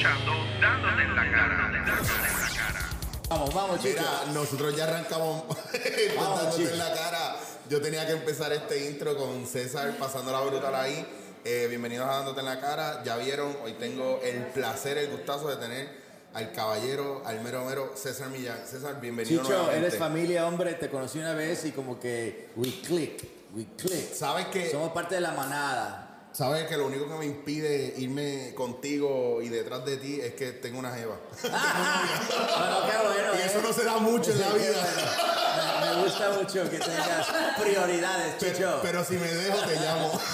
escuchando Dándote en la cara. Dándote en la cara. Vamos, vamos, chicos. Mira, nosotros ya arrancamos Vamos, dándote chicos. en la cara. Yo tenía que empezar este intro con César pasando la brutal ahí. Eh, bienvenidos a Dándote en la cara. Ya vieron, hoy tengo el placer, el gustazo de tener al caballero, al mero mero César Millán. César, bienvenido Chicho, nuevamente. eres familia, hombre. Te conocí una vez y como que we click, we click. ¿Sabes que Somos parte de la manada. Sabes que lo único que me impide irme contigo y detrás de ti es que tengo una jeva. Bueno, qué bueno. y ¿eh? eso no se da mucho en la vida. bueno. Me, me gusta mucho que tengas prioridades, Chicho. Pero, pero si me dejo, te llamo.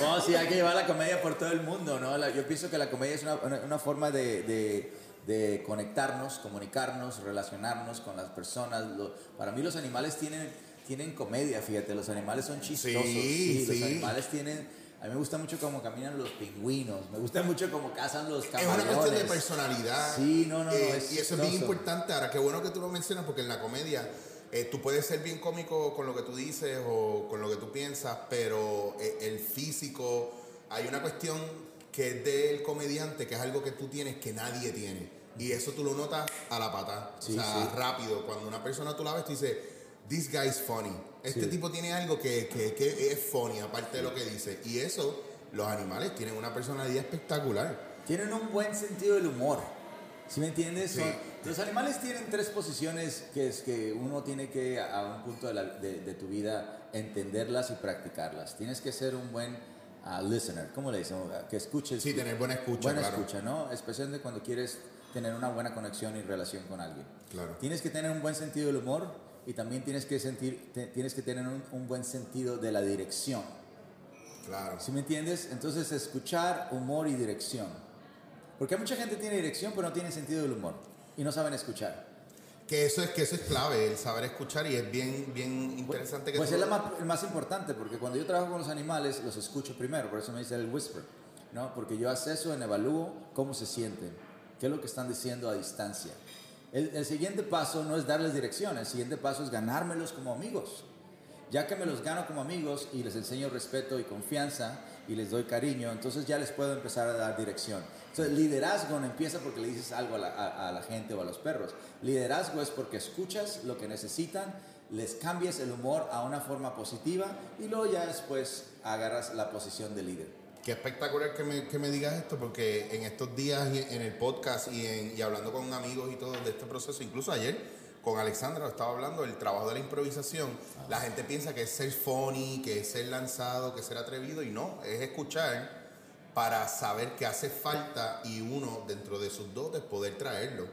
No, sí, hay que llevar la comedia por todo el mundo, ¿no? La- yo pienso que la comedia es una, una- una forma de, de- de conectarnos, comunicarnos, relacionarnos con las personas. Lo- para mí los animales tienen, tienen comedia, fíjate, los animales son chistosos. Sí, Los sí. animales tienen... A mí me gusta mucho cómo caminan los pingüinos, me gusta mucho cómo cazan los Es camaleones. una cuestión de personalidad. Sí, no, no, no, Eh, es y eso es bien importante. Ahora, qué bueno que tú lo mencionas, porque en la comedia eh, tú puedes ser bien cómico con lo que tú dices o con lo que tú piensas, pero eh, el físico, hay una cuestión que es del comediante, que es algo que tú tienes que nadie tiene. Y eso tú lo notas a la pata. Sí, o sea, sí. rápido. Cuando una persona tú la ves, tú dices, this guy is funny. Este Sí. tipo tiene algo que, que- que es funny, aparte de lo que dice. Y eso, los animales tienen una personalidad espectacular. Tienen un buen sentido del humor. ¿Sí me entiendes? Sí. Son- los animales tienen tres posiciones que es que uno tiene que a un punto de, la- de- de tu vida entenderlas y practicarlas. Tienes que ser un buen ah, listener, ¿cómo le dicen? Que escuches. Sí, tener buena escucha, Buena claro. escucha, ¿no? Especialmente cuando quieres tener una buena conexión y relación con alguien. Claro. Tienes que tener un buen sentido del humor y también tienes que, sentir, te- tienes que tener un- un buen sentido de la dirección. Claro. ¿Sí me entiendes? Entonces, escuchar, humor y dirección. Porque mucha gente tiene dirección, pero no tiene sentido del humor. Y no saben escuchar. Que eso es que eso es clave, el saber escuchar y es bien, bien interesante que Pues tú- es la más, el más importante, porque cuando yo trabajo con los animales, los escucho primero. Por eso me dice el whisper. ¿no? Porque yo aseso en evalúo cómo se sienten. Qué es lo que están diciendo a distancia. El, siguiente paso no es darles dirección. El siguiente paso es ganármelos como amigos. Ya que me los gano como amigos y les enseño respeto y confianza y les doy cariño, entonces ya les puedo empezar a dar dirección. Entonces, liderazgo no empieza porque le dices algo a la, a la gente o a los perros. Liderazgo es porque escuchas lo que necesitan, les cambias el humor a una forma positiva y luego ya después agarras la posición de líder. Qué espectacular que me, que me digas esto, porque en estos días y en el podcast y, en- y hablando con amigos y todo de este proceso, incluso ayer con Alexandra estaba hablando del trabajo de la improvisación. La gente piensa que es ser funny, que es ser lanzado, que es ser atrevido, y no, es escuchar para saber qué hace falta y uno dentro de sus dotes poder traerlo.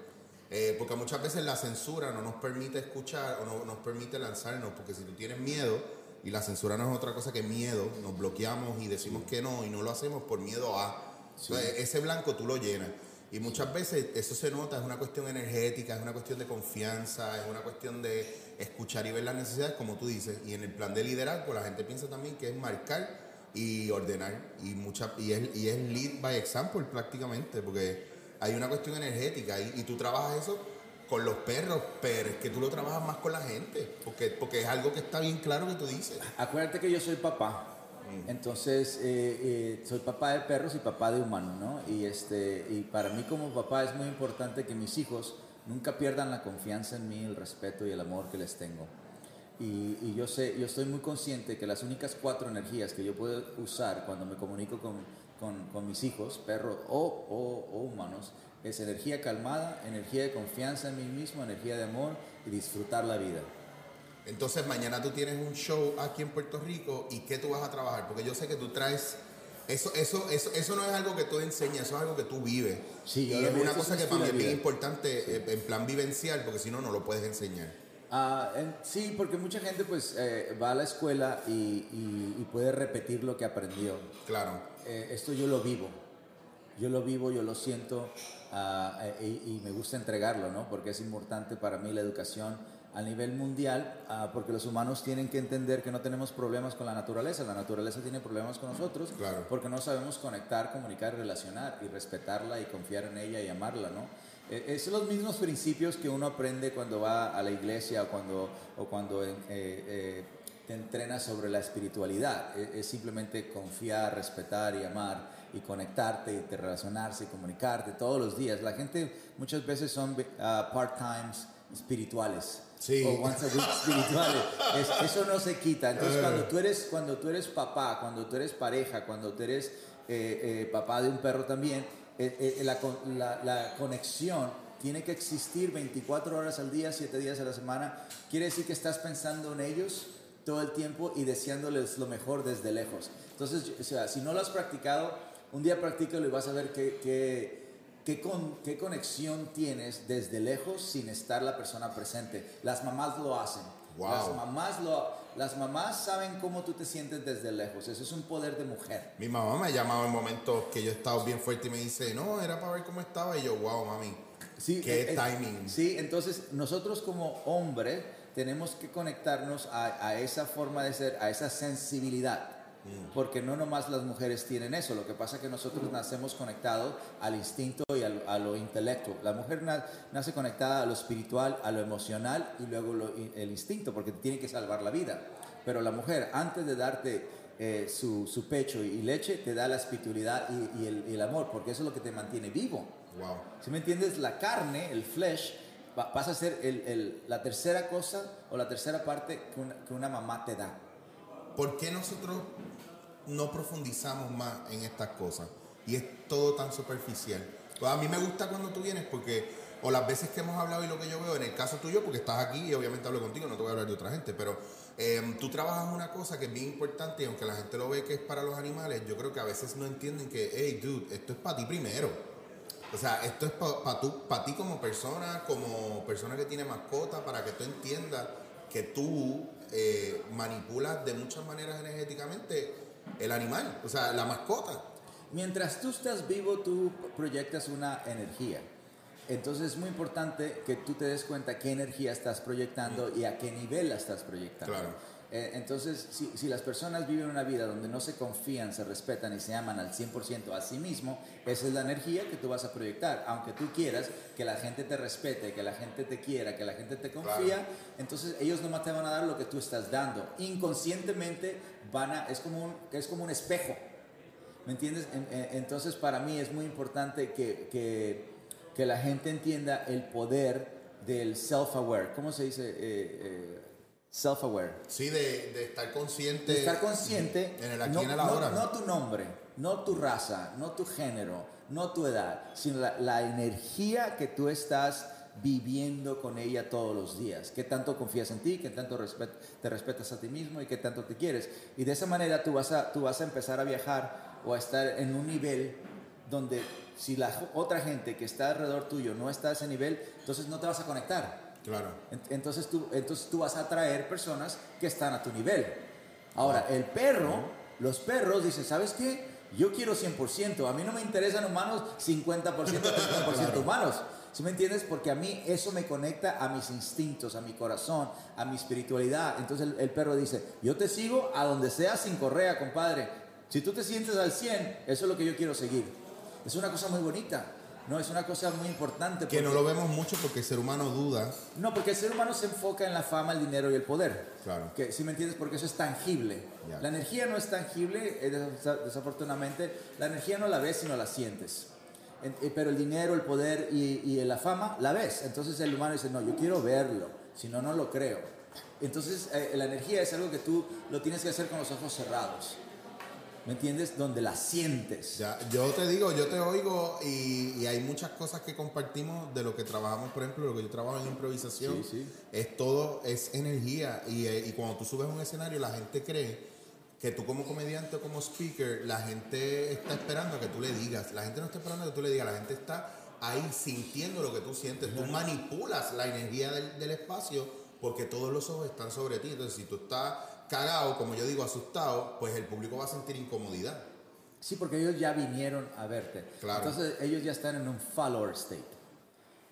Eh, porque muchas veces la censura no nos permite escuchar o no nos permite lanzarnos, porque si tú tienes miedo, y la censura no es otra cosa que miedo, nos bloqueamos y decimos que no y no lo hacemos por miedo a... Entonces, ese blanco tú lo llenas. Y muchas veces eso se nota, es una cuestión energética, es una cuestión de confianza, es una cuestión de escuchar y ver las necesidades, como tú dices. Y en el plan de liderazgo, la gente piensa también que es marcar y ordenar. Y, mucha, y, es, y es lead by example prácticamente, porque hay una cuestión energética y, y tú trabajas eso con los perros, pero es que tú lo trabajas más con la gente, porque, porque es algo que está bien claro que tú dices. Acuérdate que yo soy papá. Entonces, eh, eh, soy papá de perros y papá de humanos, ¿no? Y, este, y para mí como papá es muy importante que mis hijos nunca pierdan la confianza en mí, el respeto y el amor que les tengo. Y, y yo sé, yo estoy muy consciente que las únicas cuatro energías que yo puedo usar cuando me comunico con, con- con mis hijos, perros o, o- o humanos, es energía calmada, energía de confianza en mí mismo, energía de amor y disfrutar la vida. Entonces mañana tú tienes un show aquí en Puerto Rico y qué tú vas a trabajar, porque yo sé que tú traes eso, eso, eso, eso no es algo que tú enseñas, eso es algo que tú vives. Sí, y es una cosa que para mí es bien importante eh, en plan vivencial, porque si no, no lo puedes enseñar. Ah, en- sí, porque mucha gente pues eh, va a la escuela y, y- y puede repetir lo que aprendió. Claro. Eh, esto yo lo vivo, yo lo vivo, yo lo siento eh, y, y me gusta entregarlo, ¿no? Porque es importante para mí la educación a nivel mundial, ah, porque los humanos tienen que entender que no tenemos problemas con la naturaleza, la naturaleza tiene problemas con nosotros, Claro. porque no sabemos conectar, comunicar, relacionar y respetarla y confiar en ella y amarla, ¿no? Eh, son los mismos principios que uno aprende cuando va a la iglesia o cuando, o cuando eh, eh, te entrenas sobre la espiritualidad. Eh, Es, simplemente confiar, respetar y amar y conectarte y te relacionarse y comunicarte todos los días. La gente muchas veces son uh, part-times espirituales. Sí. O once a week espirituales. Es- eso no se quita. Entonces, Eh. cuando tú eres, cuando tú eres papá, cuando tú eres pareja, cuando tú eres eh, eh, papá de un perro también, eh, eh, la, la- la conexión tiene que existir 24 horas al día, 7 días a la semana. Quiere decir que estás pensando en ellos todo el tiempo y deseándoles lo mejor desde lejos. Entonces, o sea, si no lo has practicado, un día practícalo y vas a ver qué, qué, qué, con- qué conexión tienes desde lejos sin estar la persona presente. Las mamás lo hacen. Wow. Las mamás lo, las mamás saben cómo tú te sientes desde lejos. Eso es un poder de mujer. Mi mamá me ha llamado en momentos que yo he estado bien fuerte y me dice, no, era para ver cómo estaba. Y yo, wow, mami. Sí, Qué eh, timing. Sí, entonces nosotros como hombre tenemos que conectarnos a, a esa forma de ser, a esa sensibilidad. Mm. Porque no nomás las mujeres tienen eso, lo que pasa es que nosotros nacemos conectados al instinto y al- a lo intelecto. La mujer na- nace conectada a lo espiritual, a lo emocional y luego lo- el instinto, porque tiene que salvar la vida. Pero la mujer, antes de darte eh, su, su pecho y leche, te da la espiritualidad y, y el, y el amor, porque eso es lo que te mantiene vivo. Wow. Si me entiendes, la carne, el flesh, va- pasa a ser el- el- la tercera cosa o la tercera parte que una, que una mamá te da. ¿Por qué nosotros no profundizamos más en estas cosas? Y es todo tan superficial. Pues a mí me gusta cuando tú vienes porque, o las veces que hemos hablado y lo que yo veo, en el caso tuyo, porque estás aquí y obviamente hablo contigo, no te voy a hablar de otra gente, pero eh, tú trabajas una cosa que es bien importante y aunque la gente lo ve que es para los animales, yo creo que a veces no entienden que, hey, dude, esto es para ti primero. O sea, esto es para ti como persona, como persona que tiene mascota, para que tú entiendas que tú eh, manipulas de muchas maneras energéticamente el animal, o sea, la mascota. Mientras tú estás vivo, tú proyectas una energía. Entonces es muy importante que tú te des cuenta qué energía estás proyectando y a qué nivel la estás proyectando. Claro. Eh, entonces, si, si las personas viven una vida donde no se confían, se respetan y se aman al 100% a sí mismo, esa es la energía que tú vas a proyectar. Aunque tú quieras que la gente te respete, que la gente te quiera, que la gente te confía, Claro. entonces ellos nomás te van a dar lo que tú estás dando. Inconscientemente van a, es como un, es como un espejo. ¿Me entiendes? En- en- Entonces para mí es muy importante que, que, que la gente entienda el poder del self-aware. ¿Cómo se dice? Eh, eh, self-aware. Sí, de, de estar consciente. De estar consciente. En el aquí no, en el ahora. no tu nombre, no tu raza, no tu género, no tu edad, sino la, la energía que tú estás viviendo con ella todos los días. Qué tanto confías en ti, qué tanto respet- te respetas a ti mismo y qué tanto te quieres. Y de esa manera tú vas a, tú vas a empezar a viajar o a estar en un nivel donde si la otra gente que está alrededor tuyo no está a ese nivel, entonces no te vas a conectar. Claro. Ent- Entonces tú, entonces tú vas a atraer personas que están a tu nivel. Ahora, el perro, los perros dicen, ¿sabes qué? Yo quiero 100%, a mí no me interesan humanos 50%, 30% humanos. ¿Sí me entiendes? Porque a mí eso me conecta a mis instintos, a mi corazón, a mi espiritualidad. Entonces el, el perro dice, yo te sigo a donde sea sin correa, compadre. Si tú te sientes al 100, eso es lo que yo quiero seguir. Es una cosa muy bonita, ¿no? Es una cosa muy importante. Que no lo vemos mucho porque el ser humano duda. no, porque el ser humano se enfoca en la fama, el dinero y el poder. Claro. Que, ¿Sí me entiendes? Porque eso es tangible. La energía no es tangible, eh, desa- desafortunadamente. La energía no la ves, sino la sientes. En- eh, pero el dinero, el poder y, y la fama la ves. Entonces el humano dice, no, yo quiero verlo, si no, no lo creo. Entonces eh, la energía es algo que tú lo tienes que hacer con los ojos cerrados. ¿Me entiendes? Donde la sientes. Ya, yo te digo, yo te oigo y, y hay muchas cosas que compartimos de lo que trabajamos, por ejemplo, lo que yo trabajo en improvisación. Sí, sí. Es todo, es energía. Y, eh, y cuando tú subes a un escenario, la gente cree que tú como comediante o como speaker, la gente está esperando a que tú le digas. La gente no está esperando a que tú le digas, la gente está ahí sintiendo lo que tú sientes. Tú manipulas la energía del, del espacio porque todos los ojos están sobre ti. Entonces, si tú estás cagado, como yo digo, asustado, pues el público va a sentir incomodidad. Sí, porque ellos ya vinieron a verte. Claro. Entonces ellos ya están en un follower state.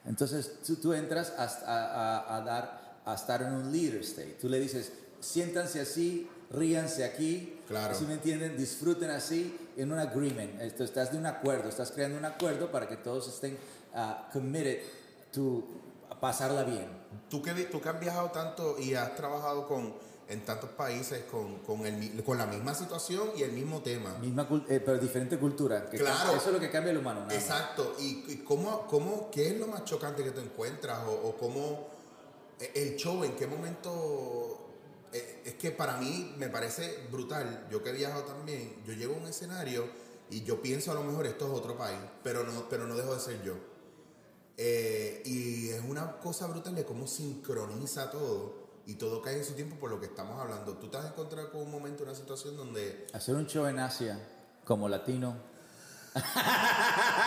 Entonces tú, tú entras a, a- a- dar, a estar en un leader state. Tú le dices, siéntanse así, ríanse aquí. Claro. ¿Sí me entienden? Disfruten así en un agreement. Esto, estás de un acuerdo, estás creando un acuerdo para que todos estén ah, committed to pasarla bien. Tú que, tú que has viajado tanto y has trabajado con en tantos países con, con, el con la misma situación y el mismo tema. Misma eh, pero diferente cultura. que Claro. Eso es lo que cambia el humano. Exacto. ¿Y, y cómo, cómo, qué es lo más chocante que tú encuentras? O, o cómo eh, el show, en qué momento... eh, es que para mí me parece brutal. Yo que he viajado también, yo llego a un escenario y yo pienso a lo mejor esto es otro país, pero no, pero no dejo de ser yo. Eh, y es una cosa brutal de cómo sincroniza todo y todo cae en su tiempo por lo que estamos hablando. ¿Tú te has encontrado con un momento, una situación donde, Hacer un show en Asia como latino.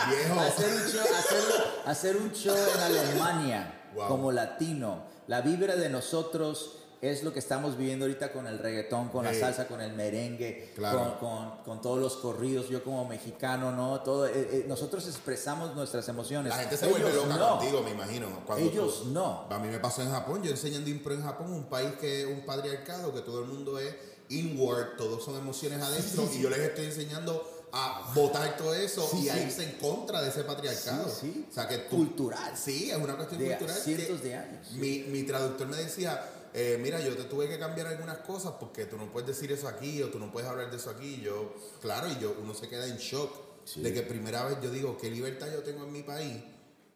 viejo, Hacer un show, hacer, hacer un show en Alemania Wow. como latino. La vibra de nosotros es lo que estamos viviendo ahorita con el reggaetón, con la Hey. salsa, con el merengue, Claro. con, con- con todos los corridos. Yo como mexicano, ¿no? Todo, eh, eh, nosotros expresamos nuestras emociones. La gente se vuelve loca no. contigo, me imagino. cuando Ellos tú- no. A mí me pasó en Japón, yo enseñando impro en Japón, un país que es un patriarcado, que todo el mundo es inward, todos son emociones adentro, y yo les estoy enseñando a votar todo eso Sí, y a sí. irse en contra de ese patriarcado. Sí, sí. O sea, que tú- Cultural. Sí, es una cuestión De cultural. cientos que de años. Mi, mi traductor me decía, eh, mira, yo te tuve que cambiar algunas cosas porque tú no puedes decir eso aquí o tú no puedes hablar de eso aquí. Yo, claro, y yo, uno se queda en shock Sí. de que primera vez yo digo, qué libertad yo tengo en mi país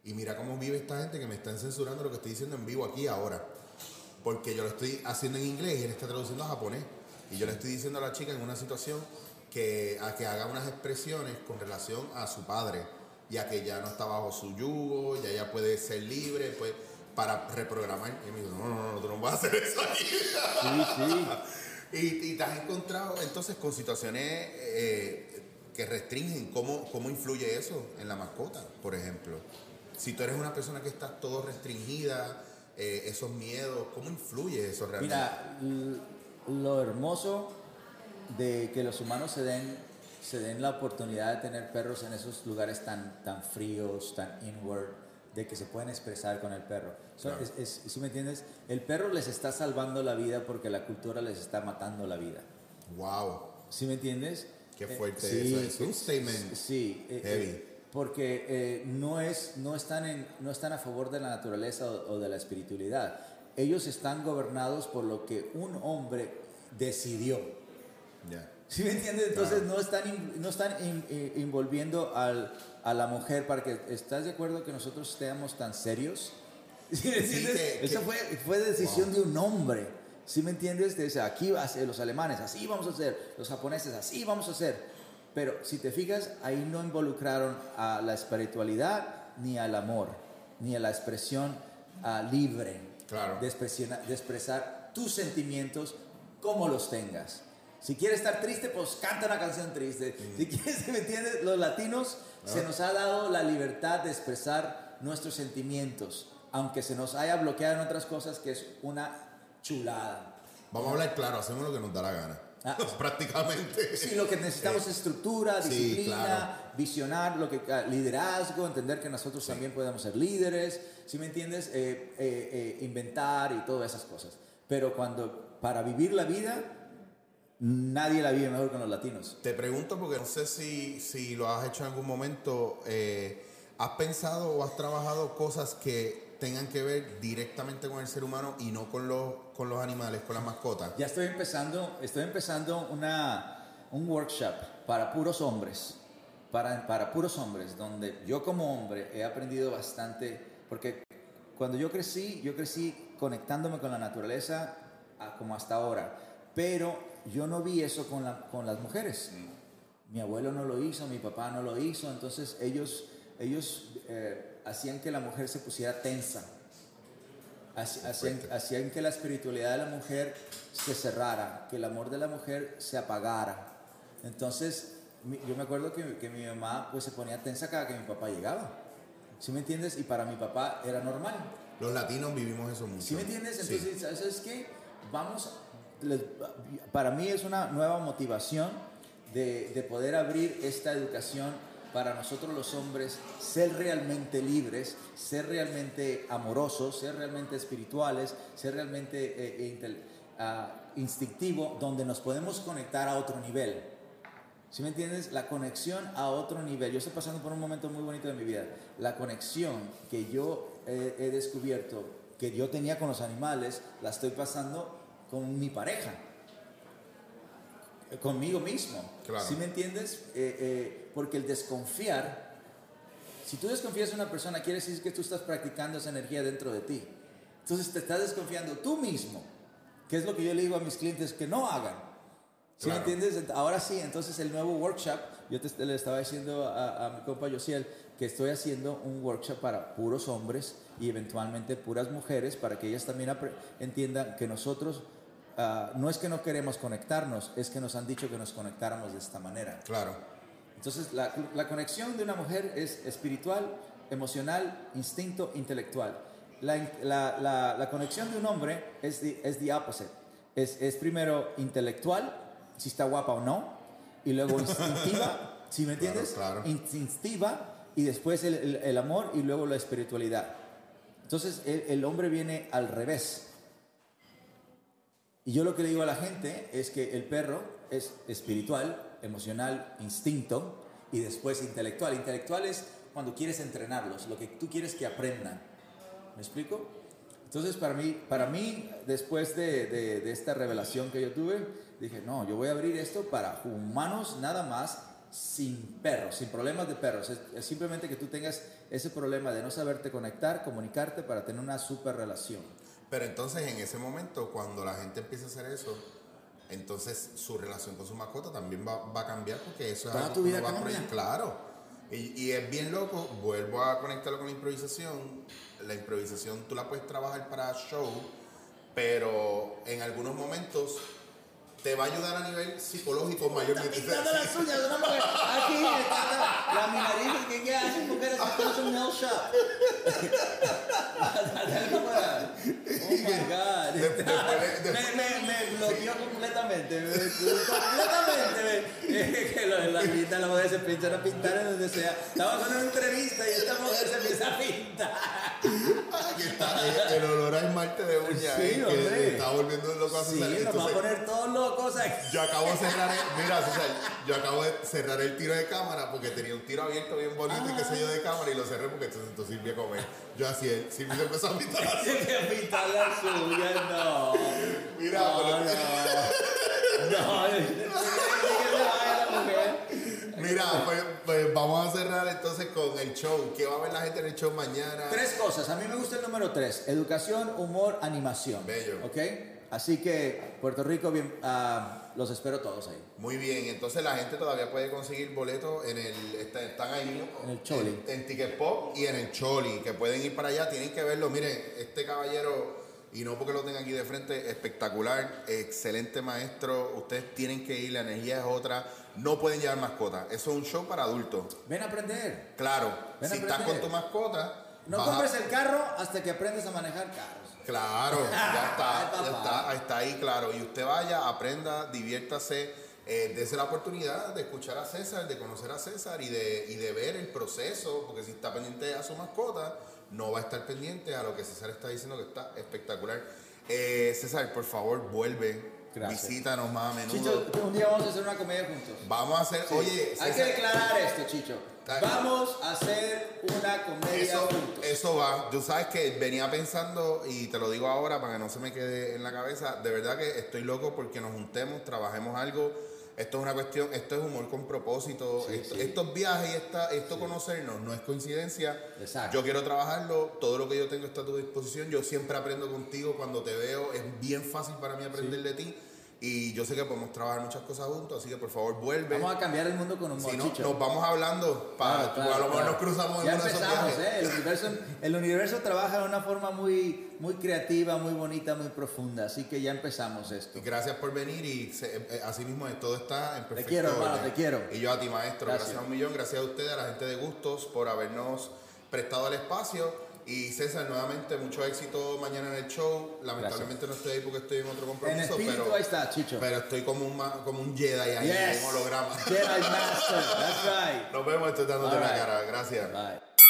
y mira cómo vive esta gente que me están censurando lo que estoy diciendo en vivo aquí ahora. Porque yo lo estoy haciendo en inglés y él está traduciendo a japonés. Y yo le estoy diciendo a la chica en una situación que, a que haga unas expresiones con relación a su padre, ya que ya no está bajo su yugo, ya ella puede ser libre, pues para reprogramar. Y me dijo, no, no, no, tú no vas a hacer eso aquí. Sí, sí. Y, y te has encontrado entonces con situaciones eh, que restringen cómo, cómo influye eso en la mascota, por ejemplo. Si tú eres una persona que está todo restringida, eh, esos miedos, ¿cómo influye eso realmente? Mira, lo hermoso de que los humanos se den, se den la oportunidad de tener perros en esos lugares tan, tan fríos, tan inward, de que se pueden expresar con el perro. So, Claro. es, es- ¿Sí me entiendes? El perro les está salvando la vida porque la cultura les está matando la vida. wow, ¿Sí me entiendes? qué Eh, fuerte sí, eso. Es un statement. Sí, eh, Heavy. eh, porque eh, no, es, no, están en, no están a favor de la naturaleza o, o de la espiritualidad. Ellos están gobernados por lo que un hombre decidió. Ya. ¿Sí me entiendes? Entonces Claro. no están, in- no están in- eh, involviendo al, a la mujer para que... ¿Estás de acuerdo que nosotros estemos tan serios? ¿Sí me entiendes? que- Esa que- fue, fue decisión de un hombre. ¿Sí me entiendes? Dice, aquí va a ser los alemanes, así vamos a hacer, los japoneses, así vamos a hacer. Pero si te fijas, ahí no involucraron a la espiritualidad ni al amor, ni a la expresión ah, libre Claro. de, expresiona- de expresar tus sentimientos como los tengas. Si quieres estar triste, pues canta una canción triste. Mm. Si quieres, ¿me entiendes? Los latinos Ah. se nos ha dado la libertad de expresar nuestros sentimientos, aunque se nos haya bloqueado en otras cosas, que es una chulada. Vamos a hablar claro, hacemos lo que nos da la gana. Ah. Prácticamente. Sí, lo que necesitamos es estructura, sí, disciplina, claro. visionar, lo que, ah, liderazgo, entender que nosotros también podemos ser líderes, ¿sí me entiendes? Eh, eh, eh, inventar y todas esas cosas. Pero cuando, para vivir la vida, nadie la vive mejor que los latinos. Te pregunto porque no sé si, si lo has hecho en algún momento. eh, ¿Has pensado o has trabajado cosas que tengan que ver directamente con el ser humano y no con los, con los animales, con las mascotas? Ya estoy empezando, estoy empezando una, un workshop para puros hombres, para, para puros hombres, donde yo como hombre he aprendido bastante, porque cuando yo crecí, yo crecí conectándome con la naturaleza a- como hasta ahora, pero yo no vi eso con, la- con las mujeres. Mi abuelo no lo hizo, mi papá no lo hizo, entonces ellos, ellos eh, hacían que la mujer se pusiera tensa. Hacían, hacían que la espiritualidad de la mujer se cerrara, que el amor de la mujer se apagara. Entonces, yo me acuerdo que, que mi mamá pues, se ponía tensa cada que mi papá llegaba. ¿Sí me entiendes? Y para mi papá era normal. Los latinos vivimos eso mucho. ¿Sí me entiendes? Sí. Entonces, ¿sabes qué? Vamos, les- para mí es una nueva motivación de, de poder abrir esta educación para nosotros los hombres, ser realmente libres, ser realmente amorosos, ser realmente espirituales, ser realmente eh, eh, intel- ah, instintivo, donde nos podemos conectar a otro nivel. ¿Sí me entiendes? La conexión a otro nivel. Yo estoy pasando por un momento muy bonito de mi vida. La conexión que yo he, he descubierto, que yo tenía con los animales, la estoy pasando con mi pareja, eh, conmigo mismo. Claro. ¿Sí me entiendes? Eh, eh, porque el desconfiar, si tú desconfías de una persona, quiere decir que tú estás practicando esa energía dentro de ti. Entonces te estás desconfiando tú mismo, que es lo que yo le digo a mis clientes que no hagan. ¿Sí Claro. me entiendes? Ahora sí, entonces el nuevo workshop, yo te, le estaba diciendo a, a mi compa Josiel que estoy haciendo un workshop para puros hombres y eventualmente puras mujeres para que ellas también entiendan que nosotros ah, no es que no queremos conectarnos, es que nos han dicho que nos conectáramos de esta manera. Claro. Entonces, la, la conexión de una mujer es espiritual, emocional, instinto, intelectual. La, la- la- la conexión de un hombre es the, es the opposite. Es, es primero intelectual, si está guapa o no, y luego instintiva, ¿sí me entiendes? claro. Instintiva, y después el, el- el amor, y luego la espiritualidad. Entonces, el, el hombre viene al revés. Y yo lo que le digo a la gente es que el perro es espiritual, emocional, instinto y después intelectual. Intelectual es cuando quieres entrenarlos, lo que tú quieres que aprendan. ¿Me explico? Entonces para mí, para mí después de, esta revelación que yo tuve, dije, no, yo voy a abrir esto para humanos nada más sin perros, sin problemas de perros. Es simplemente que tú tengas ese problema de no saberte conectar, comunicarte para tener una super relación. Pero entonces en ese momento, cuando la gente empieza a hacer eso, entonces su relación con su mascota también va, va a cambiar porque eso es algo tu que vida uno va a proyectar. Claro. Y, y es bien loco, vuelvo a conectarlo con la improvisación. La improvisación tú la puedes trabajar para show, pero en algunos momentos te va a ayudar a nivel psicológico mayormente. pintando las uñas de una mujer. Aquí está la, la mi nariz que qué hacen mujeres que un nail shop. oh my god. Me, bloqueó completamente. me- completamente. me- que la pinta, la mujer se empiezan a pintar en donde sea. Estamos en una entrevista y esta mujer se empieza a pintar. Aquí está el, olor a esmalte de uña Sí, eh, que hombre. está volviendo loco a Sí, nos va a poner todos Yo acabo de cerrar el, mira César, yo acabo de cerrar el tiro de cámara porque tenía un tiro abierto bien bonito y qué sé yo de cámara y lo cerré porque entonces entonces Silvia comer. Yo así él, Silvia se empezó a pintar que pintar las uñas, no. Mira, no, pero- no. No, la. Mira, pues, pues vamos a cerrar entonces con el show. ¿Qué va a ver la gente en el show mañana? Tres cosas. A mí me gusta el número tres. Educación, humor, animación. Bello. ¿Ok? Así que, Puerto Rico, bien, ah, los espero todos ahí. Muy bien, entonces la gente todavía puede conseguir boletos en el está- están ahí En el Choli. en, en Ticket Pop y en el Choli, que pueden ir para allá, tienen que verlo. Miren, este caballero y no porque lo tenga aquí de frente, espectacular, excelente maestro. Ustedes tienen que ir, la energía es otra. No pueden llevar mascota. Eso es un show para adultos. Ven a aprender. Claro, Ven a si estás con tu mascota, No a- compres el carro hasta que aprendas a manejar carros. Claro, ya está, ya está, está ahí, claro. Y usted vaya, aprenda, diviértase, eh, la oportunidad de escuchar a César, de conocer a César y de, y de ver el proceso, porque si está pendiente a su mascota, no va a estar pendiente a lo que César está diciendo que está espectacular. Eh, César, por favor, vuelve, Gracias. visítanos más a menudo. Chicho, un día vamos a hacer una comedia juntos. Vamos a hacer, Sí. oye, Hay que César, declarar esto, Chicho. Vamos a hacer una comedia Eso, juntos. eso va. Tú sabes que venía pensando, y te lo digo ahora para que no se me quede en la cabeza, de verdad que estoy loco porque nos juntemos, trabajemos algo. Esto es una cuestión, esto es humor con propósito. Sí, Esto- sí. Estos viajes y esta, esto conocernos no es coincidencia. Exacto. Yo quiero trabajarlo, todo lo que yo tengo está a tu disposición. Yo siempre aprendo contigo cuando te veo, es bien fácil para mí aprender de ti. Y yo sé que podemos trabajar muchas cosas juntos, así que por favor vuelve. Vamos a cambiar el mundo con humor, si no, nos vamos hablando. Para, Claro, claro, a lo mejor claro. nos cruzamos en ya empezamos, viajes. ¿eh? El universo, el universo trabaja de una forma muy, muy creativa, muy bonita, muy profunda. Así que ya empezamos esto. Y Gracias por venir y se- eh, así mismo todo está en perfecto quiero, hermano, te quiero. Y yo a ti, maestro, Gracias. gracias. a un millón, gracias a ustedes, a la gente de Gustos por habernos prestado el espacio. Y César, nuevamente, mucho éxito mañana en el show. Lamentablemente no estoy ahí porque estoy en otro En compromiso, espíritu pero, ahí está, Chicho. pero estoy como un, como un Jedi ahí, Yes. en holograma. Jedi Master, that's right. Nos vemos, estoy dándote la cara. Gracias. Bye.